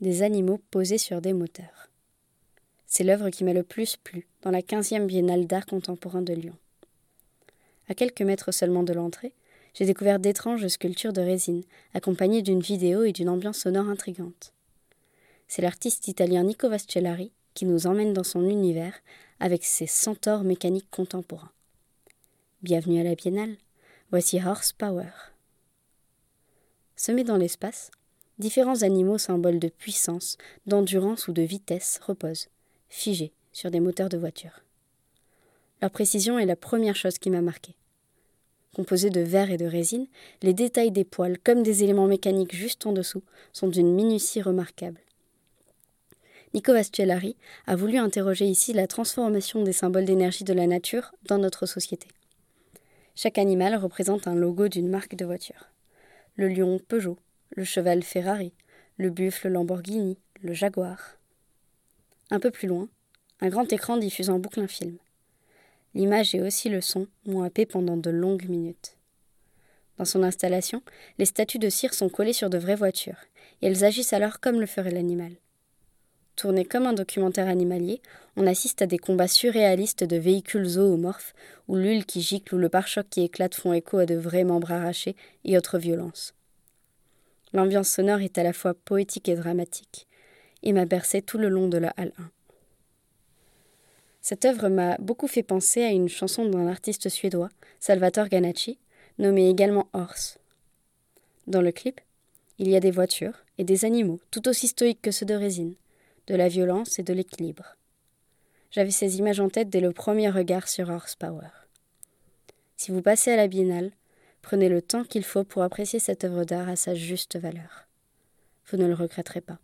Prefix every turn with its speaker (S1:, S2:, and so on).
S1: des animaux posés sur des moteurs. C'est l'œuvre qui m'a le plus plu dans la 15e Biennale d'art contemporain de Lyon. À quelques mètres seulement de l'entrée, j'ai découvert d'étranges sculptures de résine, accompagnées d'une vidéo et d'une ambiance sonore intrigante. C'est l'artiste italien Nico Vascellari qui nous emmène dans son univers avec ses centaures mécaniques contemporains. Bienvenue à la Biennale, voici Horsepower. Semés dans l'espace, différents animaux symboles de puissance, d'endurance ou de vitesse reposent, figés, sur des moteurs de voiture. Leur précision est la première chose qui m'a marqué. Composés de verre et de résine, les détails des poils, comme des éléments mécaniques juste en dessous, sont d'une minutie remarquable. Nico Vascellari a voulu interroger ici la transformation des symboles d'énergie de la nature dans notre société. Chaque animal représente un logo d'une marque de voiture. Le lion Peugeot, le cheval Ferrari, le buffle Lamborghini, le jaguar. Un peu plus loin, un grand écran diffuse en boucle un film. L'image et aussi le son m'ont happé pendant de longues minutes. Dans son installation, les statues de cire sont collées sur de vraies voitures, et elles agissent alors comme le ferait l'animal. Tourné comme un documentaire animalier, on assiste à des combats surréalistes de véhicules zoomorphes, où l'huile qui gicle ou le pare-choc qui éclate font écho à de vrais membres arrachés et autres violences. L'ambiance sonore est à la fois poétique et dramatique, et m'a bercé tout le long de la halle 1. Cette œuvre m'a beaucoup fait penser à une chanson d'un artiste suédois, Salvatore Ganacci, nommé également Horse. Dans le clip, il y a des voitures et des animaux tout aussi stoïques que ceux de résine, de la violence et de l'équilibre. J'avais ces images en tête dès le premier regard sur Horsepower. Si vous passez à la biennale, prenez le temps qu'il faut pour apprécier cette œuvre d'art à sa juste valeur. Vous ne le regretterez pas.